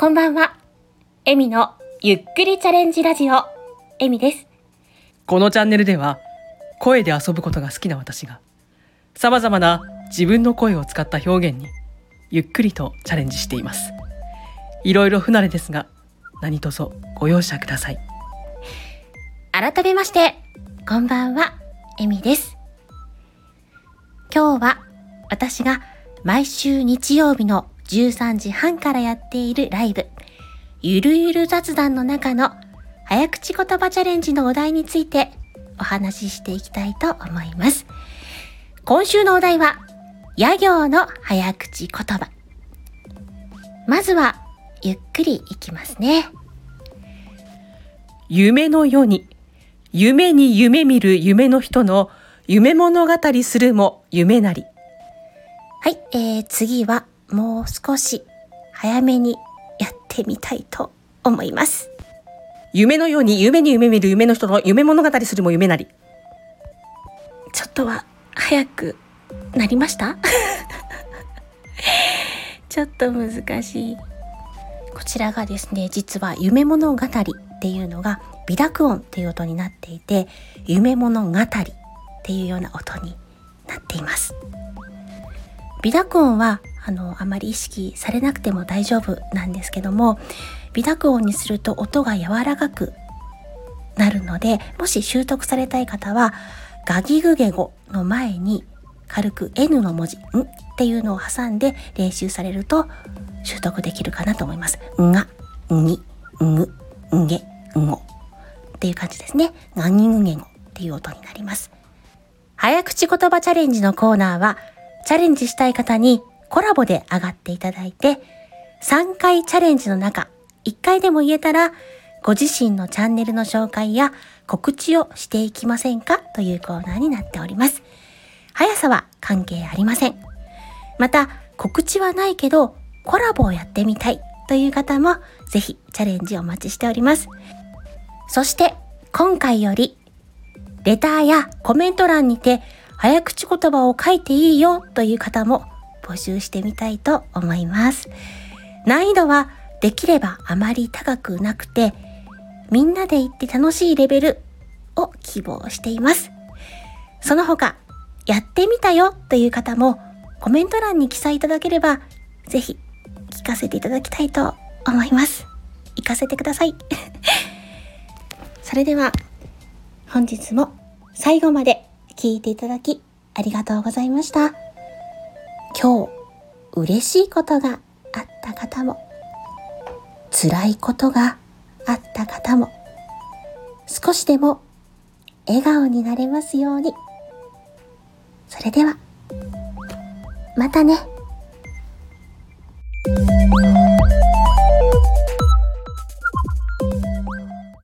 こんばんは。エミのゆっくりチャレンジラジオ、エミです。このチャンネルでは声で遊ぶことが好きな私が様々な自分の声を使った表現にゆっくりとチャレンジしています。いろいろ不慣れですが何卒ご容赦ください。改めまして、こんばんは、エミです。今日は私が毎週日曜日の13時半からやっているライブ、ゆるゆる雑談の中の早口言葉チャレンジのお題についてお話ししていきたいと思います。今週のお題は、野行の早口言葉。まずは、ゆっくりいきますね。夢の世に夢に夢見る夢の人の夢物語するも夢なり。はい、えー、次はもう少し早めにやってみたいと思います。夢のように夢に夢見る夢の人の夢物語するも夢なり。ちょっとは早くなりました？ちょっと難しい。こちらがですね、実は夢物語っていうのが微濁音っていう音になっていて、夢物語っていうような音になっています。微濁音はあのあまり意識されなくても大丈夫なんですけども微濁音にすると音が柔らかくなるのでもし習得されたい方はガギグゲ語の前に軽く N の文字「ん」っていうのを挟んで練習されると習得できるかなと思います。んが、んに、んぐ、んげ、んごっていう感じですね。がにぐげごっていう音になります。早口言葉チャレンジのコーナーはチャレンジしたい方にコラボで上がっていただいて、3回チャレンジの中、1回でも言えたら、ご自身のチャンネルの紹介や告知をしていきませんか？というコーナーになっております。速さは関係ありません。また、告知はないけど、コラボをやってみたいという方も、ぜひチャレンジお待ちしております。そして、今回より、レターやコメント欄にて、早口言葉を書いていいよという方も募集してみたいと思います。難易度はできればあまり高くなくて、みんなで行って楽しいレベルを希望しています。その他、やってみたよという方もコメント欄に記載いただければ、ぜひ聞かせていただきたいと思います。行かせてください。それでは、本日も最後まで聞いていただきありがとうございました。今日嬉しいことがあった方も辛いことがあった方も少しでも笑顔になれますように。それでは、またね。